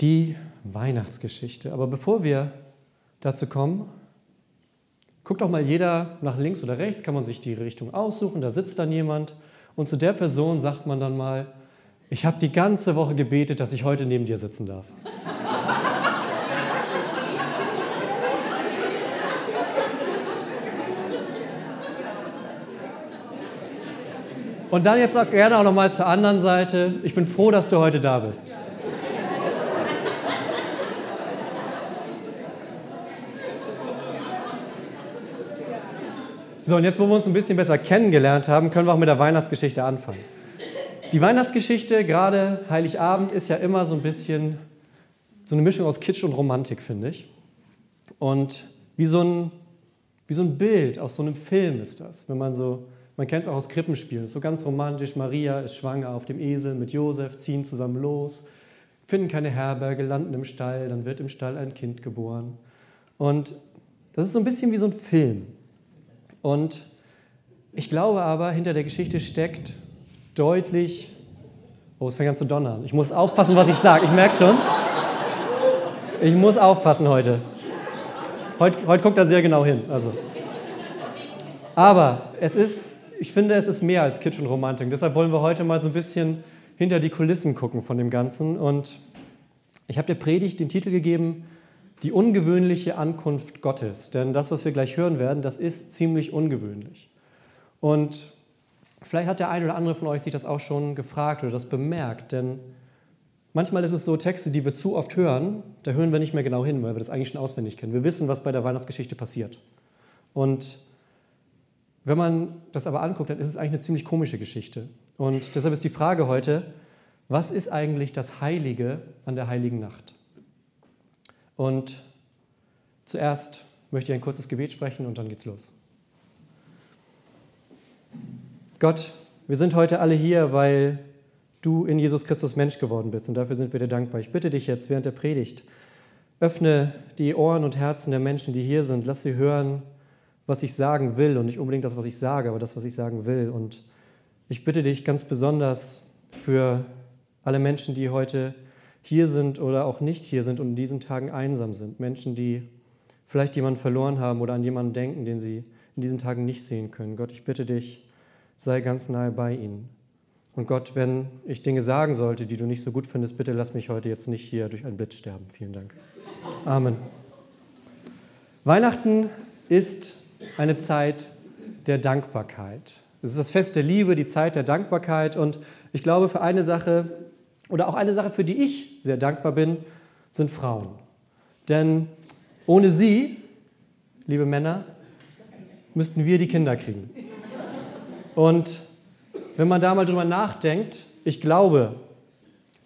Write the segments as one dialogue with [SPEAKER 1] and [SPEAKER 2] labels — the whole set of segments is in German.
[SPEAKER 1] die Weihnachtsgeschichte. Aber bevor wir dazu kommen, guckt doch mal jeder nach links oder rechts, kann man sich die Richtung aussuchen, da sitzt dann jemand und zu der Person sagt man dann mal, ich habe die ganze Woche gebetet, dass ich heute neben dir sitzen darf. Und dann jetzt auch gerne auch noch mal zur anderen Seite. Ich bin froh, dass du heute da bist. So, und jetzt, wo wir uns ein bisschen besser kennengelernt haben, können wir auch mit der Weihnachtsgeschichte anfangen. Die Weihnachtsgeschichte, gerade Heiligabend, ist ja immer so ein bisschen so eine Mischung aus Kitsch und Romantik, finde ich. Und wie so, ein, wie so ein Bild aus so einem Film ist das, wenn man so man kennt es auch aus Krippenspielen. Ist so ganz romantisch. Maria ist schwanger auf dem Esel mit Josef, ziehen zusammen los, finden keine Herberge, landen im Stall, dann wird im Stall ein Kind geboren. Und das ist so ein bisschen wie so ein Film. Und ich glaube aber, hinter der Geschichte steckt deutlich. Oh, es fängt an zu donnern. Ich muss aufpassen, was ich sage. Ich merke schon. Ich muss aufpassen heute. Heute, heute guckt er sehr genau hin. Also. Aber es ist ich finde, es ist mehr als Kitsch und Romantik. Deshalb wollen wir heute mal so ein bisschen hinter die Kulissen gucken von dem Ganzen. Und ich habe der Predigt den Titel gegeben, die ungewöhnliche Ankunft Gottes. Denn das, was wir gleich hören werden, das ist ziemlich ungewöhnlich. Und vielleicht hat der eine oder andere von euch sich das auch schon gefragt oder das bemerkt. Denn manchmal ist es so, Texte, die wir zu oft hören, da hören wir nicht mehr genau hin, weil wir das eigentlich schon auswendig kennen. Wir wissen, was bei der Weihnachtsgeschichte passiert. Und wenn man das aber anguckt, dann ist es eigentlich eine ziemlich komische Geschichte. Und deshalb ist die Frage heute, was ist eigentlich das Heilige an der heiligen Nacht? Und zuerst möchte ich ein kurzes Gebet sprechen und dann geht's los. Gott, wir sind heute alle hier, weil du in Jesus Christus Mensch geworden bist und dafür sind wir dir dankbar. Ich bitte dich jetzt während der Predigt, öffne die Ohren und Herzen der Menschen, die hier sind, lass sie hören, was ich sagen will und nicht unbedingt das, was ich sage, aber das, was ich sagen will. Und ich bitte dich ganz besonders für alle Menschen, die heute hier sind oder auch nicht hier sind und in diesen Tagen einsam sind. Menschen, die vielleicht jemanden verloren haben oder an jemanden denken, den sie in diesen Tagen nicht sehen können. Gott, ich bitte dich, sei ganz nahe bei ihnen. Und Gott, wenn ich Dinge sagen sollte, die du nicht so gut findest, bitte lass mich heute jetzt nicht hier durch ein Blitz sterben. Vielen Dank. Amen. Weihnachten ist eine Zeit der Dankbarkeit. Es ist das Fest der Liebe, die Zeit der Dankbarkeit. Und ich glaube, für eine Sache, oder auch eine Sache, für die ich sehr dankbar bin, sind Frauen. Denn ohne sie, liebe Männer, müssten wir die Kinder kriegen. Und wenn man da mal drüber nachdenkt, ich glaube,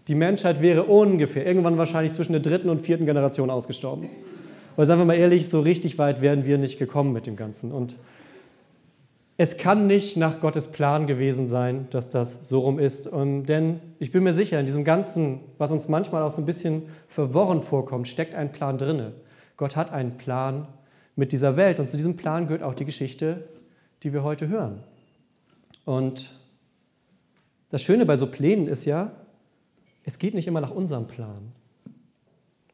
[SPEAKER 1] die Menschheit wäre ungefähr irgendwann wahrscheinlich zwischen der dritten und vierten Generation ausgestorben. Weil, sagen wir mal ehrlich, so richtig weit wären wir nicht gekommen mit dem Ganzen. Und es kann nicht nach Gottes Plan gewesen sein, dass das so rum ist. Und denn ich bin mir sicher, in diesem Ganzen, was uns manchmal auch so ein bisschen verworren vorkommt, steckt ein Plan drinne. Gott hat einen Plan mit dieser Welt. Und zu diesem Plan gehört auch die Geschichte, die wir heute hören. Und das Schöne bei so Plänen ist ja, es geht nicht immer nach unserem Plan.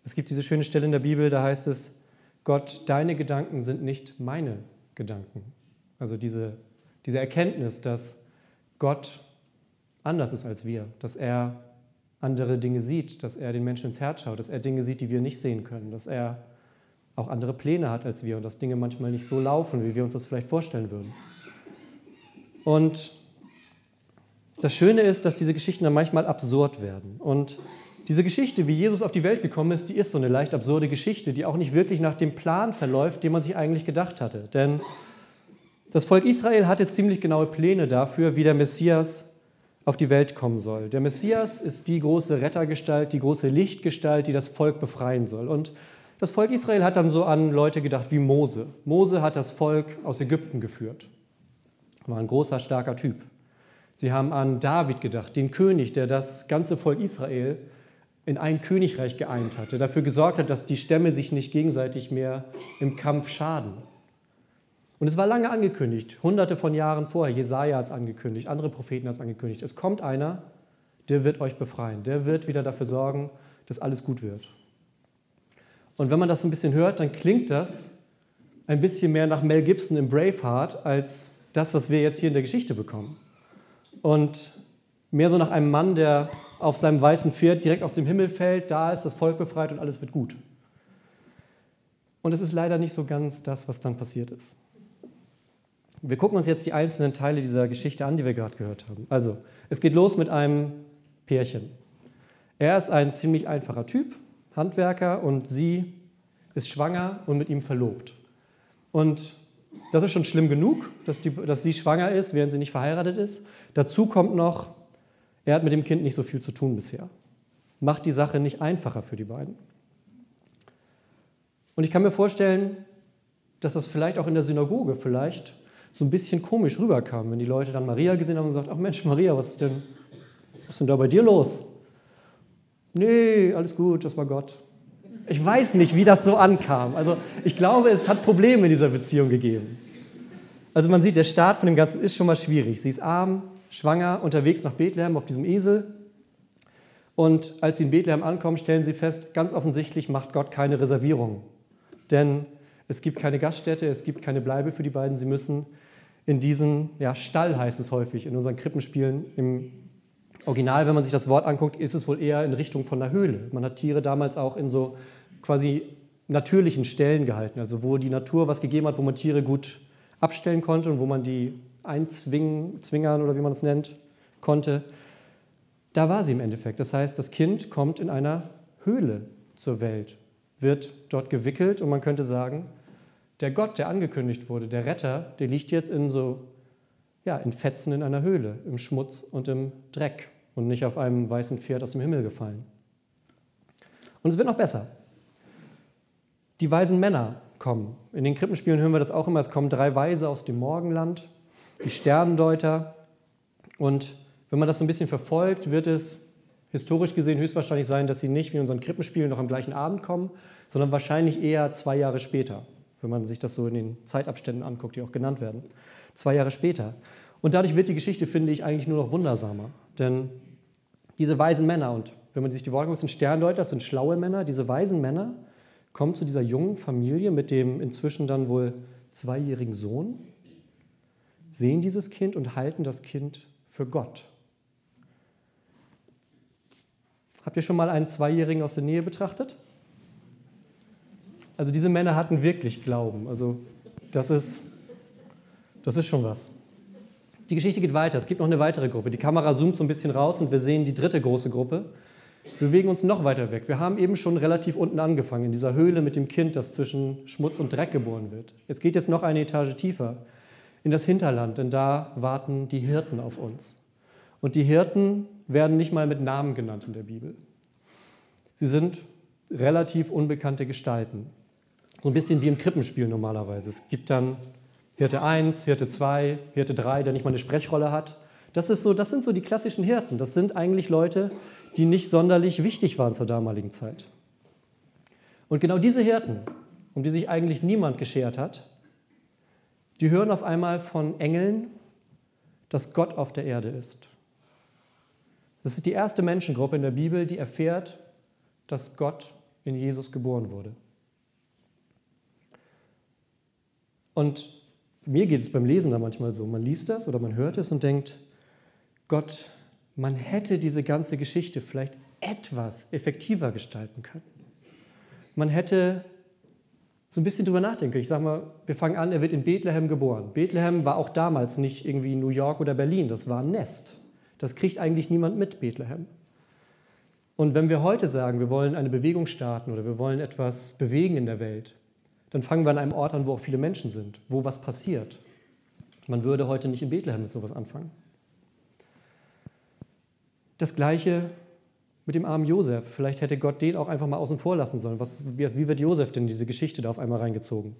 [SPEAKER 1] Es gibt diese schöne Stelle in der Bibel, da heißt es, Gott, deine Gedanken sind nicht meine Gedanken. Also diese, diese Erkenntnis, dass Gott anders ist als wir, dass er andere Dinge sieht, dass er den Menschen ins Herz schaut, dass er Dinge sieht, die wir nicht sehen können, dass er auch andere Pläne hat als wir und dass Dinge manchmal nicht so laufen, wie wir uns das vielleicht vorstellen würden. Und das Schöne ist, dass diese Geschichten dann manchmal absurd werden. Und diese Geschichte, wie Jesus auf die Welt gekommen ist, die ist so eine leicht absurde Geschichte, die auch nicht wirklich nach dem Plan verläuft, den man sich eigentlich gedacht hatte. Denn das Volk Israel hatte ziemlich genaue Pläne dafür, wie der Messias auf die Welt kommen soll. Der Messias ist die große Rettergestalt, die große Lichtgestalt, die das Volk befreien soll. Und das Volk Israel hat dann so an Leute gedacht wie Mose. Mose hat das Volk aus Ägypten geführt. War ein großer, starker Typ. Sie haben an David gedacht, den König, der das ganze Volk Israel in ein Königreich geeint hat, der dafür gesorgt hat, dass die Stämme sich nicht gegenseitig mehr im Kampf schaden. Und es war lange angekündigt, hunderte von Jahren vorher. Jesaja hat es angekündigt, andere Propheten haben es angekündigt. Es kommt einer, der wird euch befreien, der wird wieder dafür sorgen, dass alles gut wird. Und wenn man das ein bisschen hört, dann klingt das ein bisschen mehr nach Mel Gibson im Braveheart als das, was wir jetzt hier in der Geschichte bekommen. Und mehr so nach einem Mann, der auf seinem weißen Pferd direkt aus dem Himmel fällt, da ist das Volk befreit und alles wird gut. Und es ist leider nicht so ganz das, was dann passiert ist. Wir gucken uns jetzt die einzelnen Teile dieser Geschichte an, die wir gerade gehört haben. Also, es geht los mit einem Pärchen. Er ist ein ziemlich einfacher Typ, Handwerker, und sie ist schwanger und mit ihm verlobt. Und das ist schon schlimm genug, dass, die, dass sie schwanger ist, während sie nicht verheiratet ist. Dazu kommt noch, er hat mit dem Kind nicht so viel zu tun bisher. Macht die Sache nicht einfacher für die beiden. Und ich kann mir vorstellen, dass das vielleicht auch in der Synagoge vielleicht so ein bisschen komisch rüberkam, wenn die Leute dann Maria gesehen haben und gesagt, ach Mensch, Maria, was ist denn, was ist denn da bei dir los? Nee, alles gut, das war Gott. Ich weiß nicht, wie das so ankam. Also ich glaube, es hat Probleme in dieser Beziehung gegeben. Also man sieht, der Start von dem Ganzen ist schon mal schwierig. Sie ist arm, schwanger, unterwegs nach Bethlehem auf diesem Esel. Und als sie in Bethlehem ankommen, stellen sie fest, ganz offensichtlich macht Gott keine Reservierung. Denn es gibt keine Gaststätte, es gibt keine Bleibe für die beiden. Sie müssen in diesen ja, Stall, heißt es häufig, in unseren Krippenspielen. Im Original, wenn man sich das Wort anguckt, ist es wohl eher in Richtung von einer Höhle. Man hat Tiere damals auch in so quasi natürlichen Stellen gehalten, also wo die Natur was gegeben hat, wo man Tiere gut abstellen konnte und wo man die einzwingen, oder wie man es nennt, konnte. Da war sie im Endeffekt. Das heißt, das Kind kommt in einer Höhle zur Welt, wird dort gewickelt und man könnte sagen, der Gott, der angekündigt wurde, der Retter, der liegt jetzt in so, ja, in Fetzen in einer Höhle, im Schmutz und im Dreck und nicht auf einem weißen Pferd aus dem Himmel gefallen. Und es wird noch besser. Die weisen Männer kommen. In den Krippenspielen hören wir das auch immer. Es kommen drei Weise aus dem Morgenland, die Sternendeuter. Und wenn man das so ein bisschen verfolgt, wird es historisch gesehen höchstwahrscheinlich sein, dass sie nicht wie in unseren Krippenspielen noch am gleichen Abend kommen, sondern wahrscheinlich eher zwei Jahre später wenn man sich das so in den Zeitabständen anguckt, die auch genannt werden. Zwei Jahre später. Und dadurch wird die Geschichte, finde ich, eigentlich nur noch wundersamer. Denn diese weisen Männer, und wenn man sich die Worte guckt, sind Sterndeuter, das sind schlaue Männer, diese weisen Männer kommen zu dieser jungen Familie mit dem inzwischen dann wohl zweijährigen Sohn, sehen dieses Kind und halten das Kind für Gott. Habt ihr schon mal einen Zweijährigen aus der Nähe betrachtet? Also diese Männer hatten wirklich Glauben. Also das ist, das ist schon was. Die Geschichte geht weiter. Es gibt noch eine weitere Gruppe. Die Kamera zoomt so ein bisschen raus und wir sehen die dritte große Gruppe. Wir bewegen uns noch weiter weg. Wir haben eben schon relativ unten angefangen, in dieser Höhle mit dem Kind, das zwischen Schmutz und Dreck geboren wird. Jetzt geht jetzt noch eine Etage tiefer, in das Hinterland, denn da warten die Hirten auf uns. Und die Hirten werden nicht mal mit Namen genannt in der Bibel. Sie sind relativ unbekannte Gestalten. So ein bisschen wie im Krippenspiel normalerweise. Es gibt dann Hirte 1, Hirte 2, Hirte 3, der nicht mal eine Sprechrolle hat. Das, ist so, das sind so die klassischen Hirten. Das sind eigentlich Leute, die nicht sonderlich wichtig waren zur damaligen Zeit. Und genau diese Hirten, um die sich eigentlich niemand geschert hat, die hören auf einmal von Engeln, dass Gott auf der Erde ist. Das ist die erste Menschengruppe in der Bibel, die erfährt, dass Gott in Jesus geboren wurde. Und mir geht es beim Lesen da manchmal so. Man liest das oder man hört es und denkt, Gott, man hätte diese ganze Geschichte vielleicht etwas effektiver gestalten können. Man hätte so ein bisschen drüber nachdenken können. Ich sage mal, wir fangen an, er wird in Bethlehem geboren. Bethlehem war auch damals nicht irgendwie New York oder Berlin, das war ein Nest. Das kriegt eigentlich niemand mit, Bethlehem. Und wenn wir heute sagen, wir wollen eine Bewegung starten oder wir wollen etwas bewegen in der Welt, dann fangen wir an einem Ort an, wo auch viele Menschen sind, wo was passiert. Man würde heute nicht in Bethlehem mit sowas anfangen. Das gleiche mit dem armen Josef. Vielleicht hätte Gott den auch einfach mal außen vor lassen sollen. Was, wie, wird Josef denn diese Geschichte da auf einmal reingezogen?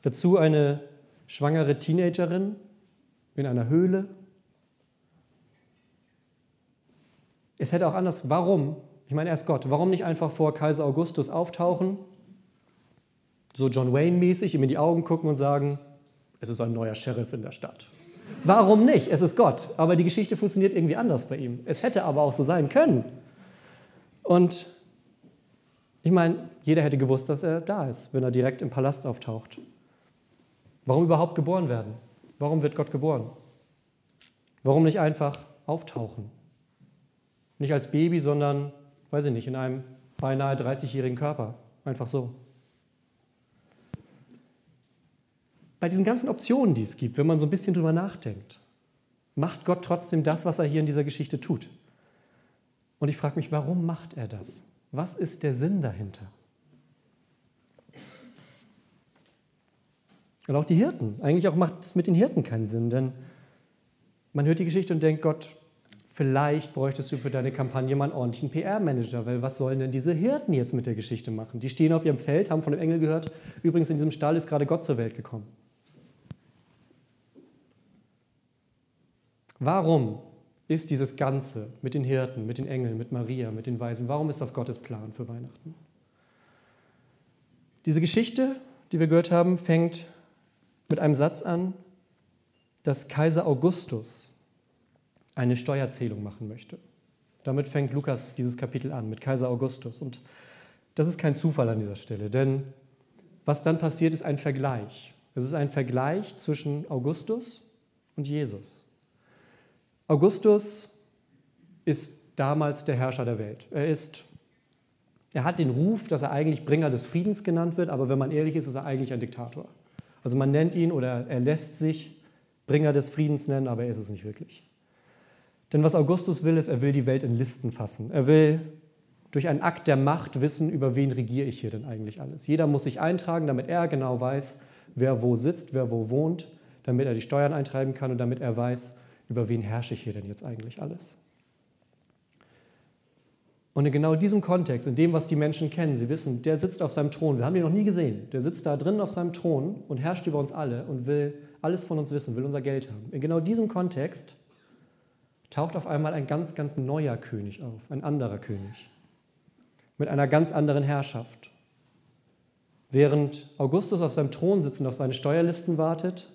[SPEAKER 1] Dazu eine schwangere Teenagerin in einer Höhle. Es hätte auch anders. Warum? Ich meine, er ist Gott. Warum nicht einfach vor Kaiser Augustus auftauchen so John Wayne-mäßig, ihm in die Augen gucken und sagen, es ist ein neuer Sheriff in der Stadt. Warum nicht? Es ist Gott. Aber die Geschichte funktioniert irgendwie anders bei ihm. Es hätte aber auch so sein können. Und Ich meine, jeder hätte gewusst, dass er da ist, wenn er direkt im Palast auftaucht. Warum überhaupt geboren werden? Warum wird Gott geboren? Warum nicht einfach auftauchen? Nicht als Baby, sondern, weiß ich nicht, in einem beinahe 30-jährigen Körper. Einfach so. Bei diesen ganzen Optionen, die es gibt, wenn man so ein bisschen drüber nachdenkt, macht Gott trotzdem das, was er hier in dieser Geschichte tut. Und ich frage mich, warum macht er das? Was ist der Sinn dahinter? Und auch die Hirten. Eigentlich auch macht es mit den Hirten keinen Sinn, denn man hört die Geschichte und denkt, Gott, vielleicht bräuchtest du für deine Kampagne mal einen ordentlichen PR-Manager, weil was sollen denn diese Hirten jetzt mit der Geschichte machen? Die stehen auf ihrem Feld, haben von dem Engel gehört, übrigens in diesem Stall ist gerade Gott zur Welt gekommen. Warum ist dieses Ganze mit den Hirten, mit den Engeln, mit Maria, mit den Weisen, warum ist das Gottes Plan für Weihnachten? Diese Geschichte, die wir gehört haben, fängt mit einem Satz an, dass Kaiser Augustus eine Steuerzählung machen möchte. Damit fängt Lukas dieses Kapitel an, mit Kaiser Augustus. Und das ist kein Zufall an dieser Stelle, denn was dann passiert, ist ein Vergleich. Es ist ein Vergleich zwischen Augustus und Jesus. Augustus ist damals der Herrscher der Welt. Er ist er hat den Ruf, dass er eigentlich Bringer des Friedens genannt wird, aber wenn man ehrlich ist, ist er eigentlich ein Diktator. Also man nennt ihn oder er lässt sich Bringer des Friedens nennen, aber er ist es nicht wirklich. Denn was Augustus will, ist, er will die Welt in Listen fassen. Er will durch einen Akt der Macht wissen, über wen regiere ich hier denn eigentlich alles. Jeder muss sich eintragen, damit er genau weiß, wer wo sitzt, wer wo wohnt, damit er die Steuern eintreiben kann und damit er weiß, über wen herrsche ich hier denn jetzt eigentlich alles. Und in genau diesem Kontext, in dem, was die Menschen kennen, sie wissen, der sitzt auf seinem Thron, wir haben ihn noch nie gesehen, der sitzt da drin auf seinem Thron und herrscht über uns alle und will alles von uns wissen, will unser Geld haben. In genau diesem Kontext taucht auf einmal ein ganz, ganz neuer König auf, ein anderer König, mit einer ganz anderen Herrschaft. Während Augustus auf seinem Thron sitzt und auf seine Steuerlisten wartet,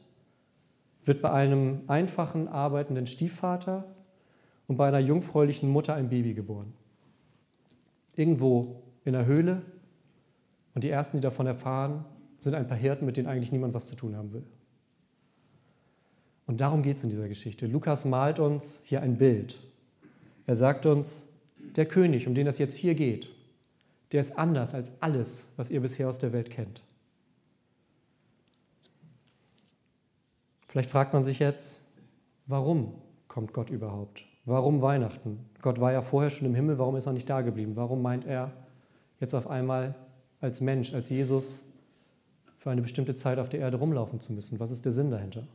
[SPEAKER 1] wird bei einem einfachen, arbeitenden Stiefvater und bei einer jungfräulichen Mutter ein Baby geboren irgendwo in der Höhle und die Ersten, die davon erfahren, sind ein paar Hirten, mit denen eigentlich niemand was zu tun haben will. Und darum geht es in dieser Geschichte. Lukas malt uns hier ein Bild. Er sagt uns, der König, um den es jetzt hier geht, der ist anders als alles, was ihr bisher aus der Welt kennt. Vielleicht fragt man sich jetzt, warum kommt Gott überhaupt? Warum Weihnachten? Gott war ja vorher schon im Himmel, warum ist er nicht da geblieben? Warum meint er jetzt auf einmal als Mensch, als Jesus für eine bestimmte Zeit auf der Erde rumlaufen zu müssen? Was ist der Sinn dahinter?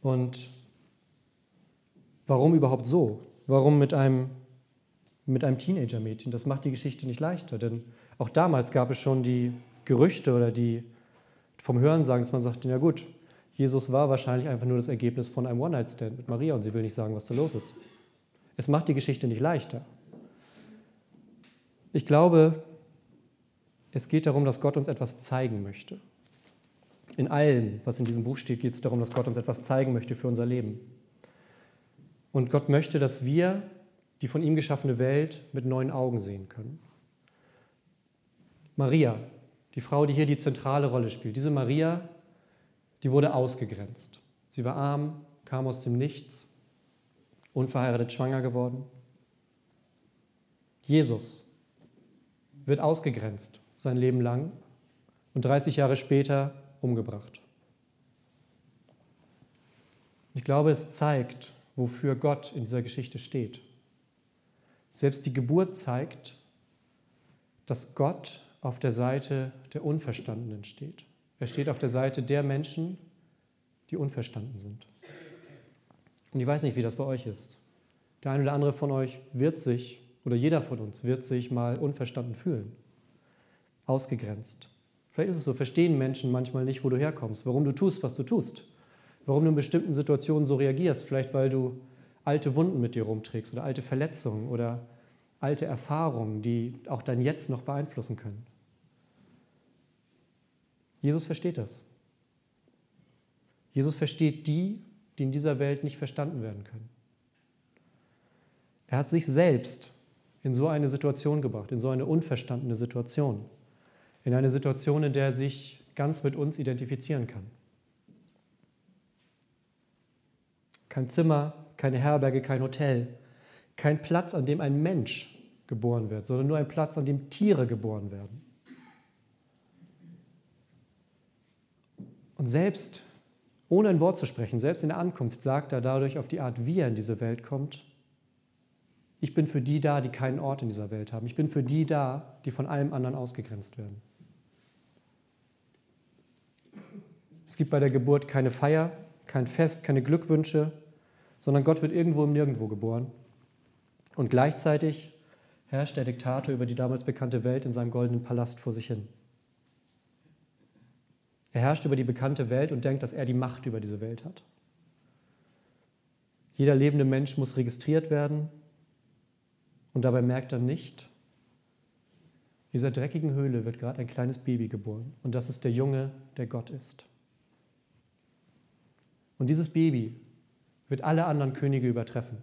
[SPEAKER 1] Und warum überhaupt so? Warum mit einem, mit einem Teenager-Mädchen? Das macht die Geschichte nicht leichter, denn auch damals gab es schon die Gerüchte oder die vom Hörensagen, dass man sagt, ja gut, Jesus war wahrscheinlich einfach nur das Ergebnis von einem One-Night-Stand mit Maria und sie will nicht sagen, was da los ist. Es macht die Geschichte nicht leichter. Ich glaube, es geht darum, dass Gott uns etwas zeigen möchte. In allem, was in diesem Buch steht, geht es darum, dass Gott uns etwas zeigen möchte für unser Leben. Und Gott möchte, dass wir die von ihm geschaffene Welt mit neuen Augen sehen können. Maria, die Frau, die hier die zentrale Rolle spielt, diese Maria die wurde ausgegrenzt. Sie war arm, kam aus dem Nichts, unverheiratet schwanger geworden. Jesus wird ausgegrenzt sein Leben lang und 30 Jahre später umgebracht. Ich glaube, es zeigt, wofür Gott in dieser Geschichte steht. Selbst die Geburt zeigt, dass Gott auf der Seite der Unverstandenen steht. Er steht auf der Seite der Menschen, die unverstanden sind. Und ich weiß nicht, wie das bei euch ist. Der eine oder andere von euch wird sich, oder jeder von uns wird sich mal unverstanden fühlen, ausgegrenzt. Vielleicht ist es so, verstehen Menschen manchmal nicht, wo du herkommst, warum du tust, was du tust, warum du in bestimmten Situationen so reagierst, vielleicht weil du alte Wunden mit dir rumträgst oder alte Verletzungen oder alte Erfahrungen, die auch dein Jetzt noch beeinflussen können. Jesus versteht das. Jesus versteht die, die in dieser Welt nicht verstanden werden können. Er hat sich selbst in so eine Situation gebracht, in so eine unverstandene Situation, in eine Situation, in der er sich ganz mit uns identifizieren kann. Kein Zimmer, keine Herberge, kein Hotel, kein Platz, an dem ein Mensch geboren wird, sondern nur ein Platz, an dem Tiere geboren werden. Und selbst ohne ein Wort zu sprechen, selbst in der Ankunft sagt er dadurch auf die Art, wie er in diese Welt kommt, ich bin für die da, die keinen Ort in dieser Welt haben. Ich bin für die da, die von allem anderen ausgegrenzt werden. Es gibt bei der Geburt keine Feier, kein Fest, keine Glückwünsche, sondern Gott wird irgendwo im Nirgendwo geboren. Und gleichzeitig herrscht der Diktator über die damals bekannte Welt in seinem goldenen Palast vor sich hin. Er herrscht über die bekannte Welt und denkt, dass er die Macht über diese Welt hat. Jeder lebende Mensch muss registriert werden, und dabei merkt er nicht, in dieser dreckigen Höhle wird gerade ein kleines Baby geboren. Und das ist der Junge, der Gott ist. Und dieses Baby wird alle anderen Könige übertreffen.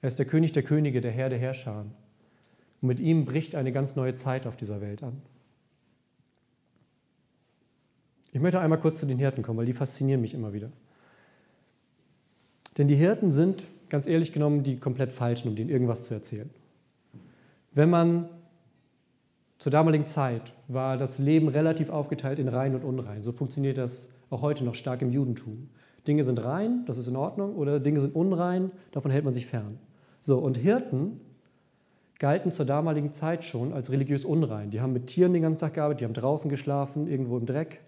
[SPEAKER 1] Er ist der König der Könige, der Herr der Herrscher. Und mit ihm bricht eine ganz neue Zeit auf dieser Welt an. Ich möchte einmal kurz zu den Hirten kommen, weil die faszinieren mich immer wieder. Denn die Hirten sind ganz ehrlich genommen die komplett falschen, um denen irgendwas zu erzählen. Wenn man zur damaligen Zeit war das Leben relativ aufgeteilt in rein und unrein. So funktioniert das auch heute noch stark im Judentum. Dinge sind rein, das ist in Ordnung, oder Dinge sind unrein, davon hält man sich fern. So, und Hirten galten zur damaligen Zeit schon als religiös unrein. Die haben mit Tieren den ganzen Tag gearbeitet, die haben draußen geschlafen, irgendwo im Dreck.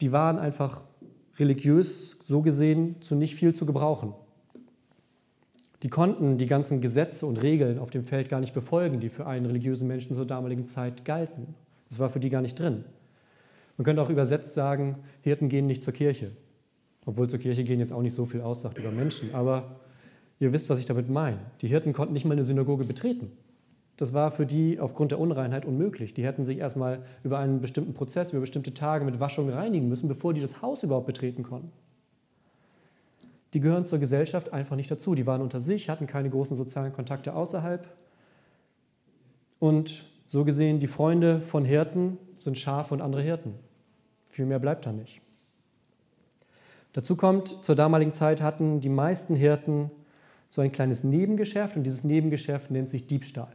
[SPEAKER 1] Die waren einfach religiös so gesehen zu nicht viel zu gebrauchen. Die konnten die ganzen Gesetze und Regeln auf dem Feld gar nicht befolgen, die für einen religiösen Menschen zur damaligen Zeit galten. Das war für die gar nicht drin. Man könnte auch übersetzt sagen, Hirten gehen nicht zur Kirche. Obwohl zur Kirche gehen jetzt auch nicht so viel aussagt über Menschen. Aber ihr wisst, was ich damit meine. Die Hirten konnten nicht mal eine Synagoge betreten. Das war für die aufgrund der Unreinheit unmöglich. Die hätten sich erstmal über einen bestimmten Prozess, über bestimmte Tage mit Waschung reinigen müssen, bevor die das Haus überhaupt betreten konnten die gehören zur Gesellschaft einfach nicht dazu. Die waren unter sich, hatten keine großen sozialen Kontakte außerhalb. Und so gesehen, die Freunde von Hirten sind Schafe und andere Hirten. Viel mehr bleibt da nicht. Dazu kommt, zur damaligen Zeit hatten die meisten Hirten so ein kleines Nebengeschäft und dieses Nebengeschäft nennt sich Diebstahl.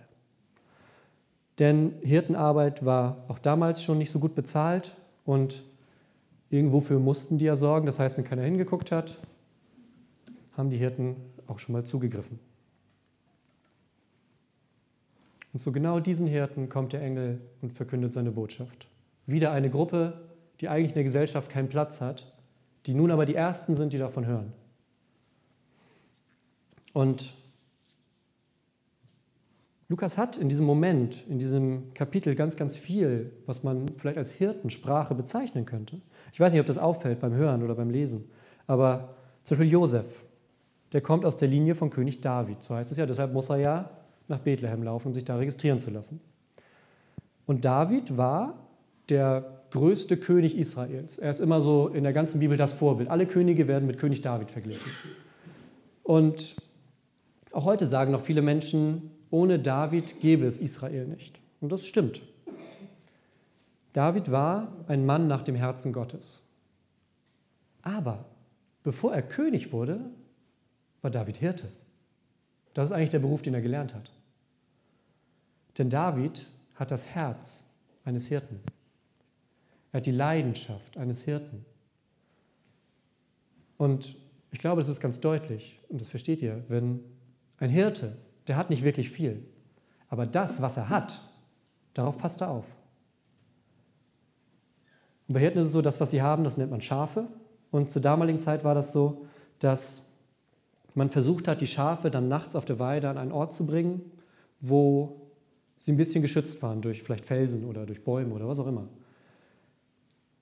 [SPEAKER 1] Denn Hirtenarbeit war auch damals schon nicht so gut bezahlt und irgendwofür mussten die ja sorgen. Das heißt, wenn keiner hingeguckt hat, haben die Hirten auch schon mal zugegriffen. Und zu genau diesen Hirten kommt der Engel und verkündet seine Botschaft. Wieder eine Gruppe, die eigentlich in der Gesellschaft keinen Platz hat, die nun aber die Ersten sind, die davon hören. Und Lukas hat in diesem Moment, in diesem Kapitel ganz, ganz viel, was man vielleicht als Hirtensprache bezeichnen könnte. Ich weiß nicht, ob das auffällt beim Hören oder beim Lesen, aber zum Beispiel Josef der kommt aus der Linie von König David. So heißt es ja, deshalb muss er ja nach Bethlehem laufen, um sich da registrieren zu lassen. Und David war der größte König Israels. Er ist immer so in der ganzen Bibel das Vorbild. Alle Könige werden mit König David verglichen. Und auch heute sagen noch viele Menschen, ohne David gäbe es Israel nicht. Und das stimmt. David war ein Mann nach dem Herzen Gottes. Aber bevor er König wurde, war David Hirte. Das ist eigentlich der Beruf, den er gelernt hat. Denn David hat das Herz eines Hirten. Er hat die Leidenschaft eines Hirten. Und ich glaube, das ist ganz deutlich, und das versteht ihr, wenn ein Hirte, der hat nicht wirklich viel, aber das, was er hat, darauf passt er auf. Und bei Hirten ist es so, das, was sie haben, das nennt man Schafe. Und zur damaligen Zeit war das so, dass man versucht hat, die Schafe dann nachts auf der Weide an einen Ort zu bringen, wo sie ein bisschen geschützt waren durch vielleicht Felsen oder durch Bäume oder was auch immer.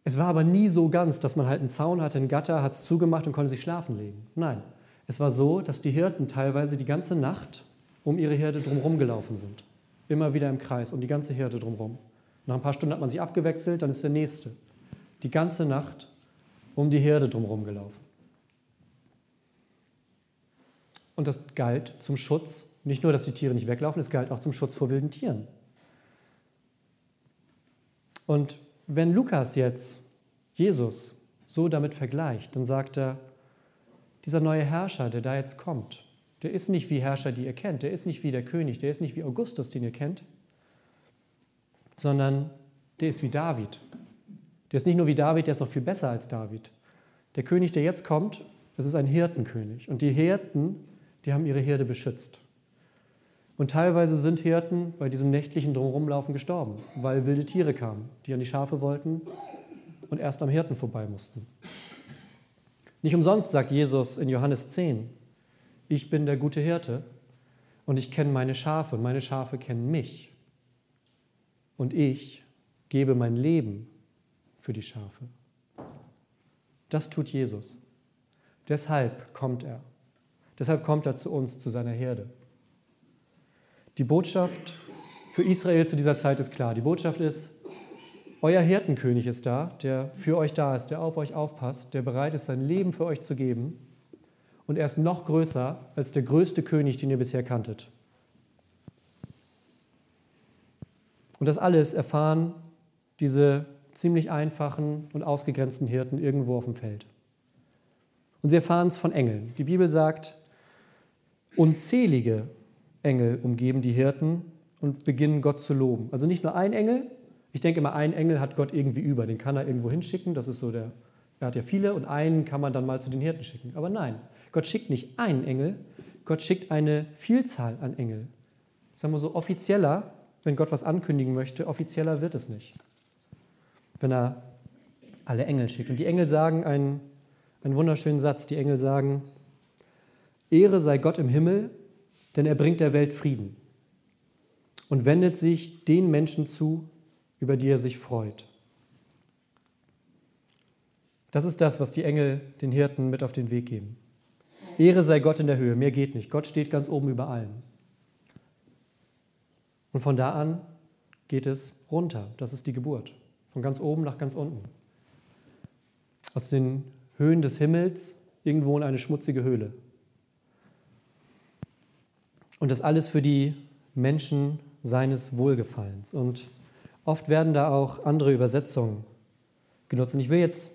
[SPEAKER 1] Es war aber nie so ganz, dass man halt einen Zaun hatte, einen Gatter, hat es zugemacht und konnte sich schlafen legen. Nein, es war so, dass die Hirten teilweise die ganze Nacht um ihre Herde drumherum gelaufen sind. Immer wieder im Kreis, um die ganze Herde drumherum. Nach ein paar Stunden hat man sich abgewechselt, dann ist der nächste. Die ganze Nacht um die Herde drumherum gelaufen. Und das galt zum Schutz, nicht nur, dass die Tiere nicht weglaufen, es galt auch zum Schutz vor wilden Tieren. Und wenn Lukas jetzt Jesus so damit vergleicht, dann sagt er, dieser neue Herrscher, der da jetzt kommt, der ist nicht wie Herrscher, die ihr kennt, der ist nicht wie der König, der ist nicht wie Augustus, den ihr kennt, sondern der ist wie David. Der ist nicht nur wie David, der ist noch viel besser als David. Der König, der jetzt kommt, das ist ein Hirtenkönig. Und die Hirten, die haben ihre Herde beschützt. Und teilweise sind Hirten bei diesem nächtlichen Drumherumlaufen gestorben, weil wilde Tiere kamen, die an die Schafe wollten und erst am Hirten vorbei mussten. Nicht umsonst sagt Jesus in Johannes 10, ich bin der gute Hirte und ich kenne meine Schafe und meine Schafe kennen mich. Und ich gebe mein Leben für die Schafe. Das tut Jesus. Deshalb kommt er. Deshalb kommt er zu uns, zu seiner Herde. Die Botschaft für Israel zu dieser Zeit ist klar. Die Botschaft ist, euer Hirtenkönig ist da, der für euch da ist, der auf euch aufpasst, der bereit ist, sein Leben für euch zu geben. Und er ist noch größer als der größte König, den ihr bisher kanntet. Und das alles erfahren diese ziemlich einfachen und ausgegrenzten Hirten irgendwo auf dem Feld. Und sie erfahren es von Engeln. Die Bibel sagt, unzählige Engel umgeben die Hirten und beginnen Gott zu loben. Also nicht nur ein Engel. Ich denke immer, ein Engel hat Gott irgendwie über. Den kann er irgendwo hinschicken. Das ist so der, er hat ja viele und einen kann man dann mal zu den Hirten schicken. Aber nein, Gott schickt nicht einen Engel, Gott schickt eine Vielzahl an Engel. Sagen wir so, offizieller, wenn Gott was ankündigen möchte, offizieller wird es nicht. Wenn er alle Engel schickt. Und die Engel sagen einen, einen wunderschönen Satz. Die Engel sagen, Ehre sei Gott im Himmel denn er bringt der Welt Frieden und wendet sich den Menschen zu, über die er sich freut. Das ist das, was die Engel den Hirten mit auf den Weg geben. Ehre sei Gott in der Höhe, mehr geht nicht. Gott steht ganz oben über allen. Und von da an geht es runter. Das ist die Geburt. Von ganz oben nach ganz unten. Aus den Höhen des Himmels irgendwo in eine schmutzige Höhle. Und das alles für die Menschen seines Wohlgefallens. Und oft werden da auch andere Übersetzungen genutzt. Und ich will jetzt,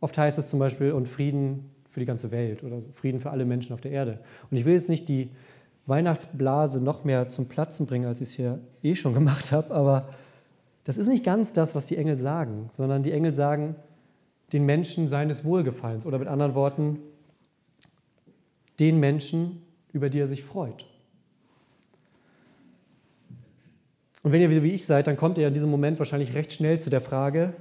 [SPEAKER 1] oft heißt es zum Beispiel, und Frieden für die ganze Welt oder Frieden für alle Menschen auf der Erde. Und ich will jetzt nicht die Weihnachtsblase noch mehr zum Platzen bringen, als ich es hier eh schon gemacht habe, aber das ist nicht ganz das, was die Engel sagen, sondern die Engel sagen den Menschen seines Wohlgefallens oder mit anderen Worten den Menschen, über die er sich freut. Und wenn ihr wie ich seid, dann kommt ihr in diesem Moment wahrscheinlich recht schnell zu der Frage,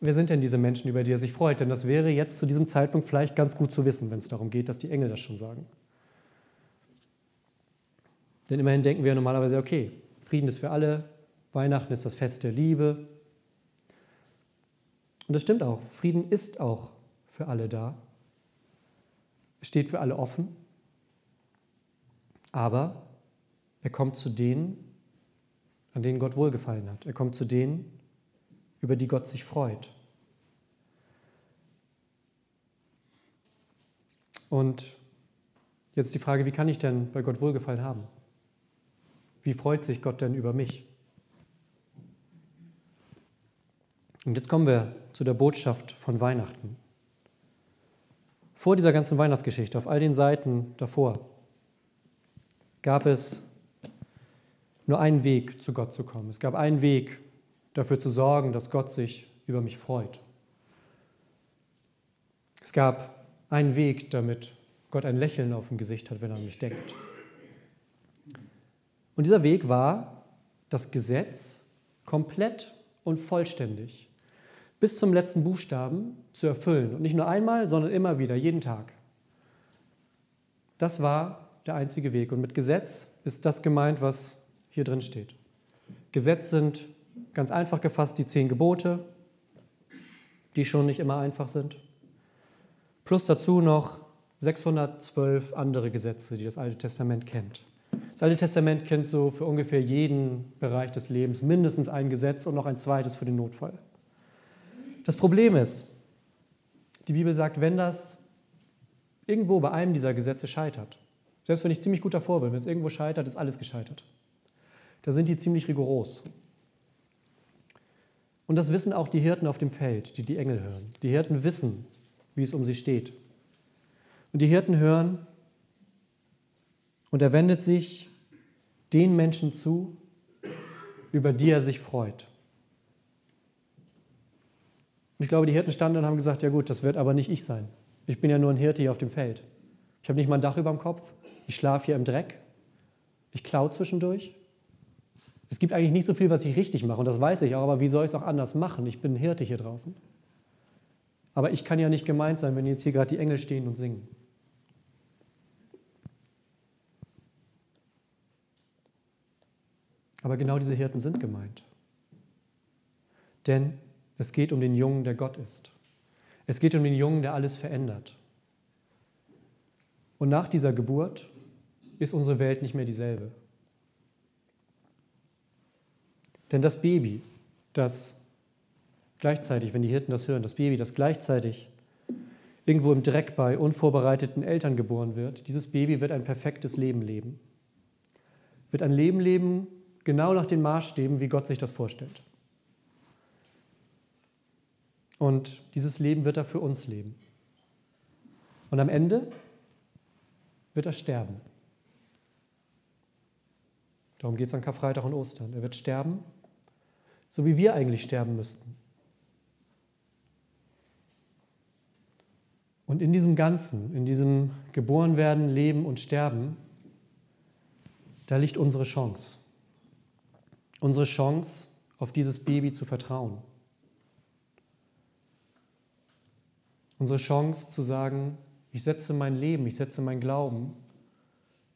[SPEAKER 1] wer sind denn diese Menschen, über die er sich freut? Denn das wäre jetzt zu diesem Zeitpunkt vielleicht ganz gut zu wissen, wenn es darum geht, dass die Engel das schon sagen. Denn immerhin denken wir normalerweise, okay, Frieden ist für alle, Weihnachten ist das Fest der Liebe. Und das stimmt auch, Frieden ist auch für alle da. Steht für alle offen. Aber er kommt zu denen, an denen Gott wohlgefallen hat. Er kommt zu denen, über die Gott sich freut. Und jetzt die Frage, wie kann ich denn bei Gott wohlgefallen haben? Wie freut sich Gott denn über mich? Und jetzt kommen wir zu der Botschaft von Weihnachten. Vor dieser ganzen Weihnachtsgeschichte, auf all den Seiten davor, gab es nur einen Weg, zu Gott zu kommen. Es gab einen Weg, dafür zu sorgen, dass Gott sich über mich freut. Es gab einen Weg, damit Gott ein Lächeln auf dem Gesicht hat, wenn er an mich denkt. Und dieser Weg war, das Gesetz komplett und vollständig bis zum letzten Buchstaben zu erfüllen. Und nicht nur einmal, sondern immer wieder, jeden Tag. Das war der einzige Weg. Und mit Gesetz ist das gemeint, was hier drin steht. Gesetz sind ganz einfach gefasst die zehn Gebote, die schon nicht immer einfach sind. Plus dazu noch 612 andere Gesetze, die das Alte Testament kennt. Das Alte Testament kennt so für ungefähr jeden Bereich des Lebens mindestens ein Gesetz und noch ein zweites für den Notfall. Das Problem ist, die Bibel sagt, wenn das irgendwo bei einem dieser Gesetze scheitert, selbst wenn ich ziemlich gut davor bin, wenn es irgendwo scheitert, ist alles gescheitert. Da sind die ziemlich rigoros. Und das wissen auch die Hirten auf dem Feld, die die Engel hören. Die Hirten wissen, wie es um sie steht. Und die Hirten hören, und er wendet sich den Menschen zu, über die er sich freut. Und ich glaube, die Hirten standen und haben gesagt, ja gut, das wird aber nicht ich sein. Ich bin ja nur ein Hirte hier auf dem Feld. Ich habe nicht mal ein Dach über dem Kopf. Ich schlafe hier im Dreck. Ich klaue zwischendurch. Es gibt eigentlich nicht so viel, was ich richtig mache, und das weiß ich auch, aber wie soll ich es auch anders machen? Ich bin ein Hirte hier draußen. Aber ich kann ja nicht gemeint sein, wenn jetzt hier gerade die Engel stehen und singen. Aber genau diese Hirten sind gemeint. Denn es geht um den Jungen, der Gott ist. Es geht um den Jungen, der alles verändert. Und nach dieser Geburt ist unsere Welt nicht mehr dieselbe. Denn das Baby, das gleichzeitig, wenn die Hirten das hören, das Baby, das gleichzeitig irgendwo im Dreck bei unvorbereiteten Eltern geboren wird, dieses Baby wird ein perfektes Leben leben. Wird ein Leben leben, genau nach den Maßstäben, wie Gott sich das vorstellt. Und dieses Leben wird er für uns leben. Und am Ende wird er sterben. Darum geht es an Karfreitag und Ostern. Er wird sterben so wie wir eigentlich sterben müssten. Und in diesem Ganzen, in diesem Geborenwerden, Leben und Sterben, da liegt unsere Chance. Unsere Chance, auf dieses Baby zu vertrauen. Unsere Chance zu sagen, ich setze mein Leben, ich setze mein Glauben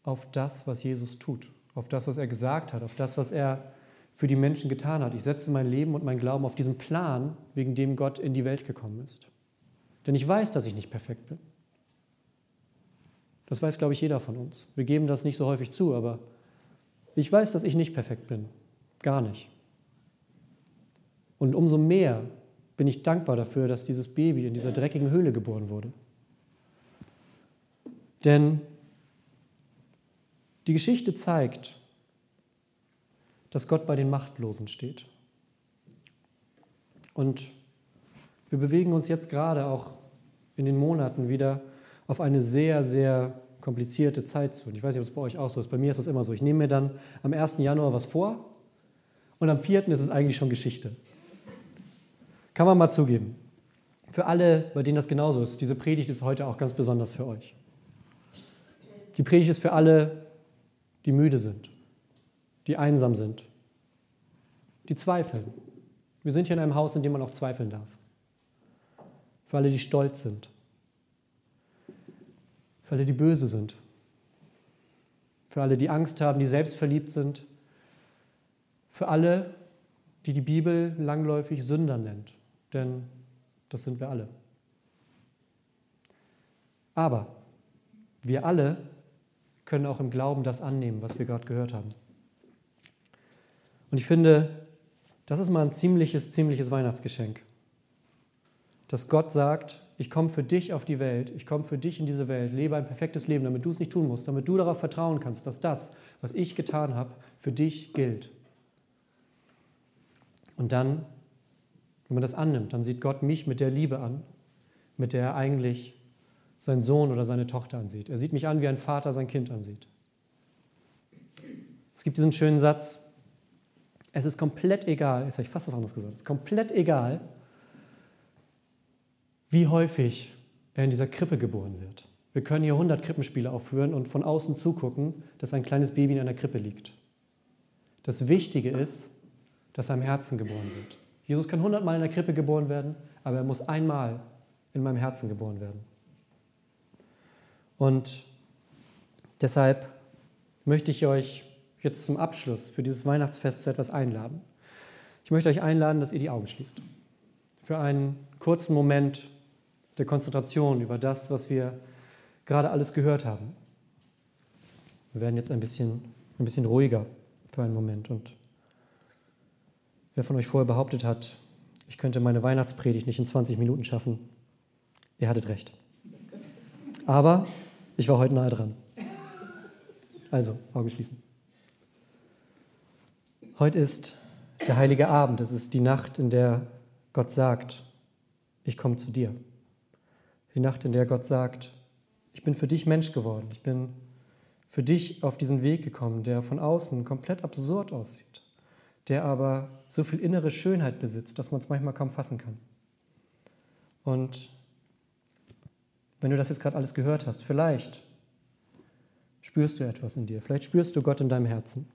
[SPEAKER 1] auf das, was Jesus tut, auf das, was er gesagt hat, auf das, was er für die Menschen getan hat. Ich setze mein Leben und mein Glauben auf diesen Plan, wegen dem Gott in die Welt gekommen ist. Denn ich weiß, dass ich nicht perfekt bin. Das weiß, glaube ich, jeder von uns. Wir geben das nicht so häufig zu, aber ich weiß, dass ich nicht perfekt bin. Gar nicht. Und umso mehr bin ich dankbar dafür, dass dieses Baby in dieser dreckigen Höhle geboren wurde. Denn die Geschichte zeigt, dass Gott bei den Machtlosen steht. Und wir bewegen uns jetzt gerade auch in den Monaten wieder auf eine sehr, sehr komplizierte Zeit zu. Und ich weiß nicht, ob es bei euch auch so ist. Bei mir ist es immer so. Ich nehme mir dann am 1. Januar was vor und am 4. ist es eigentlich schon Geschichte. Kann man mal zugeben. Für alle, bei denen das genauso ist, diese Predigt ist heute auch ganz besonders für euch. Die Predigt ist für alle, die müde sind, die einsam sind, die zweifeln. Wir sind hier in einem Haus, in dem man auch zweifeln darf. Für alle, die stolz sind. Für alle, die böse sind. Für alle, die Angst haben, die selbstverliebt sind. Für alle, die die Bibel langläufig Sünder nennt. Denn das sind wir alle. Aber wir alle können auch im Glauben das annehmen, was wir gerade gehört haben. Und ich finde, das ist mal ein ziemliches, ziemliches Weihnachtsgeschenk. Dass Gott sagt, ich komme für dich auf die Welt, ich komme für dich in diese Welt, lebe ein perfektes Leben, damit du es nicht tun musst, damit du darauf vertrauen kannst, dass das, was ich getan habe, für dich gilt. Und dann, wenn man das annimmt, dann sieht Gott mich mit der Liebe an, mit der er eigentlich seinen Sohn oder seine Tochter ansieht. Er sieht mich an, wie ein Vater sein Kind ansieht. Es gibt diesen schönen Satz, es ist komplett egal, jetzt habe ich fast was anderes gesagt, es ist komplett egal, wie häufig er in dieser Krippe geboren wird. Wir können hier 100 Krippenspiele aufführen und von außen zugucken, dass ein kleines Baby in einer Krippe liegt. Das Wichtige ist, dass er im Herzen geboren wird. Jesus kann 100 Mal in der Krippe geboren werden, aber er muss einmal in meinem Herzen geboren werden. Und deshalb möchte ich euch jetzt zum Abschluss für dieses Weihnachtsfest zu etwas einladen. Ich möchte euch einladen, dass ihr die Augen schließt. Für einen kurzen Moment der Konzentration über das, was wir gerade alles gehört haben. Wir werden jetzt ein bisschen, ein bisschen ruhiger für einen Moment. Und wer von euch vorher behauptet hat, ich könnte meine Weihnachtspredigt nicht in 20 Minuten schaffen, ihr hattet recht. Aber ich war heute nahe dran. Also, Augen schließen. Heute ist der heilige Abend. Es ist die Nacht, in der Gott sagt, ich komme zu dir. Die Nacht, in der Gott sagt, ich bin für dich Mensch geworden. Ich bin für dich auf diesen Weg gekommen, der von außen komplett absurd aussieht, der aber so viel innere Schönheit besitzt, dass man es manchmal kaum fassen kann. Und wenn du das jetzt gerade alles gehört hast, vielleicht spürst du etwas in dir, vielleicht spürst du Gott in deinem Herzen.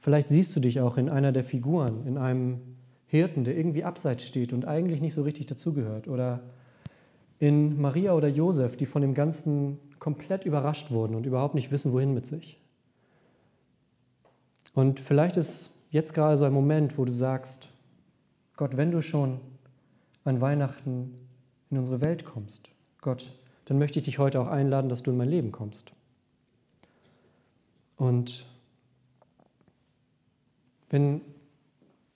[SPEAKER 1] Vielleicht siehst du dich auch in einer der Figuren, in einem Hirten, der irgendwie abseits steht und eigentlich nicht so richtig dazugehört. Oder in Maria oder Josef, die von dem Ganzen komplett überrascht wurden und überhaupt nicht wissen, wohin mit sich. Und vielleicht ist jetzt gerade so ein Moment, wo du sagst, Gott, wenn du schon an Weihnachten in unsere Welt kommst, Gott, dann möchte ich dich heute auch einladen, dass du in mein Leben kommst. Und wenn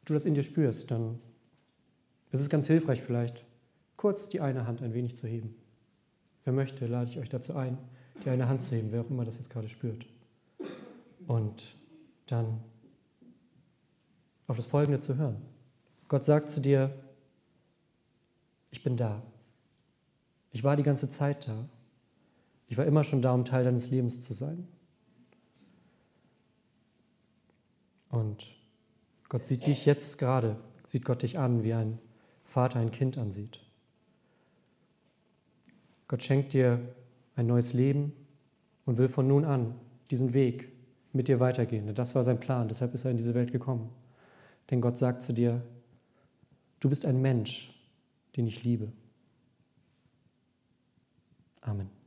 [SPEAKER 1] du das in dir spürst, dann ist es ganz hilfreich vielleicht, kurz die eine Hand ein wenig zu heben. Wer möchte, lade ich euch dazu ein, die eine Hand zu heben, wer auch immer das jetzt gerade spürt. Und dann auf das Folgende zu hören. Gott sagt zu dir, ich bin da. Ich war die ganze Zeit da. Ich war immer schon da, um Teil deines Lebens zu sein. Und Gott sieht dich jetzt gerade, sieht Gott dich an, wie ein Vater ein Kind ansieht. Gott schenkt dir ein neues Leben und will von nun an diesen Weg mit dir weitergehen. Das war sein Plan, deshalb ist er in diese Welt gekommen. Denn Gott sagt zu dir, du bist ein Mensch, den ich liebe. Amen.